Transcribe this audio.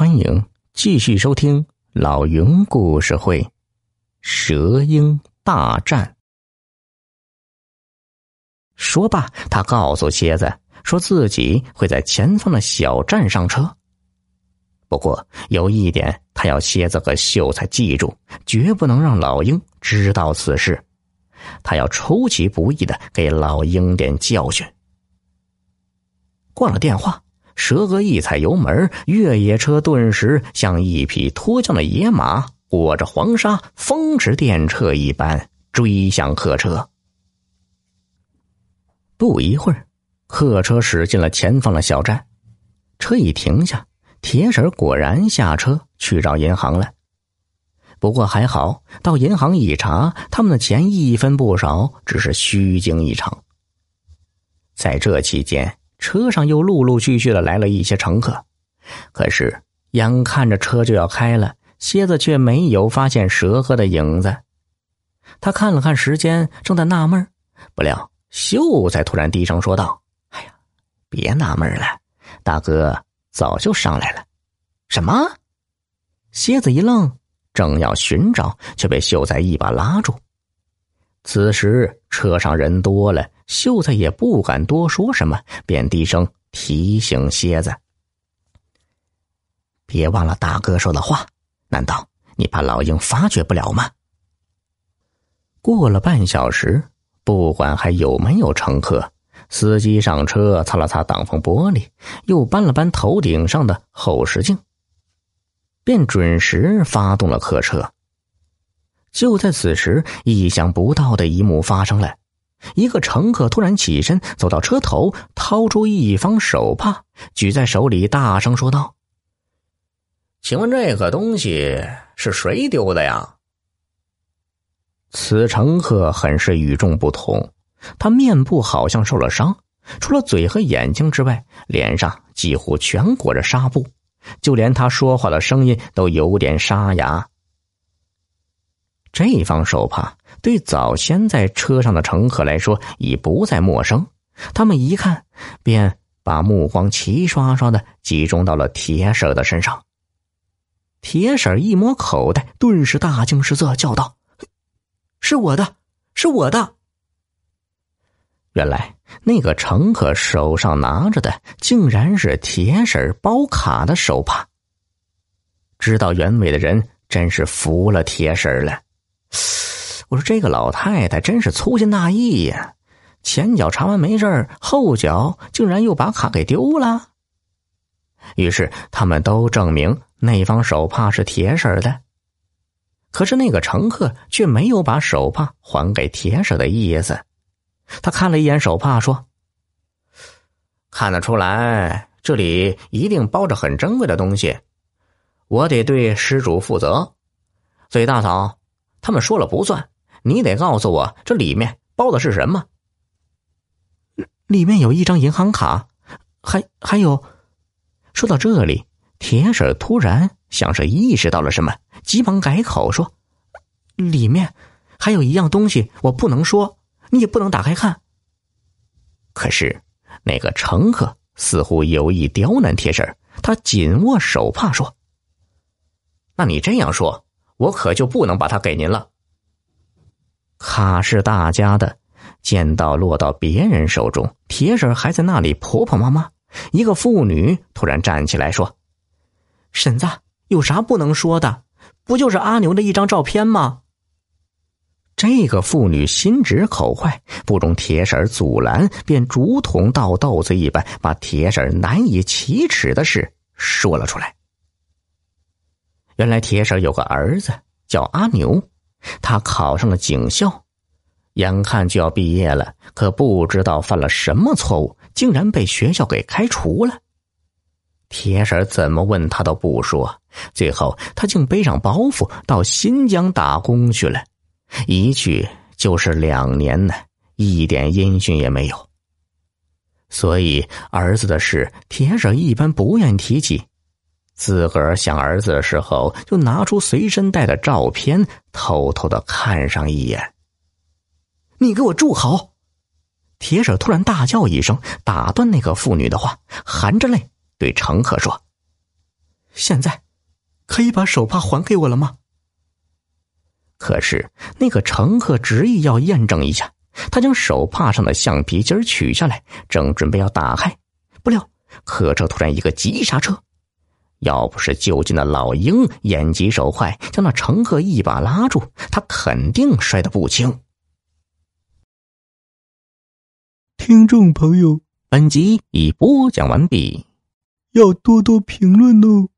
欢迎继续收听老云故事会，《蛇鹰大战》。说罢，他告诉蝎子，说自己会在前方的小站上车。不过有一点，他要蝎子和秀才记住，绝不能让老鹰知道此事。他要出其不意的给老鹰点教训。挂了电话。蛇哥一踩油门，越野车顿时像一匹脱缰的野马，裹着黄沙，风驰电掣一般追向客车。不一会儿，客车驶进了前方的小站，车一停下，铁婶果然下车去找银行了。不过还好，到银行一查，他们的钱一分不少，只是虚惊一场。在这期间。车上又陆陆续续的来了一些乘客，可是眼看着车就要开了，蝎子却没有发现蛇哥的影子。他看了看时间，正在纳闷不料秀才突然低声说道：“哎呀，别纳闷了，大哥早就上来了。”什么？蝎子一愣，正要寻找，却被秀才一把拉住。此时车上人多了。秀才也不敢多说什么，便低声提醒蝎子：“别忘了大哥说的话。难道你怕老鹰发觉不了吗？”过了半小时，不管还有没有乘客，司机上车，擦了擦挡风玻璃，又搬了搬头顶上的后视镜，便准时发动了客车。就在此时，意想不到的一幕发生了。一个乘客突然起身，走到车头，掏出一方手帕，举在手里，大声说道：“请问这个东西是谁丢的呀？”此乘客很是与众不同，他面部好像受了伤，除了嘴和眼睛之外，脸上几乎全裹着纱布，就连他说话的声音都有点沙哑。这方手帕。对早先在车上的乘客来说已不再陌生，他们一看，便把目光齐刷刷的集中到了铁婶的身上。铁婶一摸口袋，顿时大惊失色，叫道：“是我的，是我的！”原来那个乘客手上拿着的，竟然是铁婶包卡的手帕。知道原委的人真是服了铁婶了。我说这个老太太真是粗心大意呀！前脚查完没事后脚竟然又把卡给丢了。于是他们都证明那方手帕是铁婶的，可是那个乘客却没有把手帕还给铁婶的意思。他看了一眼手帕，说：“看得出来，这里一定包着很珍贵的东西，我得对失主负责。所以大嫂，他们说了不算。”你得告诉我，这里面包的是什么？里面有一张银行卡，还还有。说到这里，铁婶突然像是意识到了什么，急忙改口说：“里面还有一样东西，我不能说，你也不能打开看。”可是那个乘客似乎有意刁难铁婶，他紧握手帕说：“那你这样说，我可就不能把它给您了。”卡是大家的，见到落到别人手中，铁婶还在那里婆婆妈妈。一个妇女突然站起来说：“婶子，有啥不能说的？不就是阿牛的一张照片吗？”这个妇女心直口快，不容铁婶阻拦，便竹筒倒豆子一般，把铁婶难以启齿的事说了出来。原来铁婶有个儿子叫阿牛。他考上了警校，眼看就要毕业了，可不知道犯了什么错误，竟然被学校给开除了。铁婶怎么问他都不说，最后他竟背上包袱到新疆打工去了，一去就是两年呢，一点音讯也没有。所以儿子的事，铁婶一般不愿提起。自个儿想儿子的时候，就拿出随身带的照片，偷偷的看上一眼。你给我住好！铁婶突然大叫一声，打断那个妇女的话，含着泪对乘客说：“现在可以把手帕还给我了吗？可是那个乘客执意要验证一下，他将手帕上的橡皮筋取下来，正准备要打开，不料客车突然一个急刹车，要不是就近的老鹰眼疾手快，将那乘客一把拉住，他肯定摔得不轻。听众朋友，本集已播讲完毕，要多多评论哦。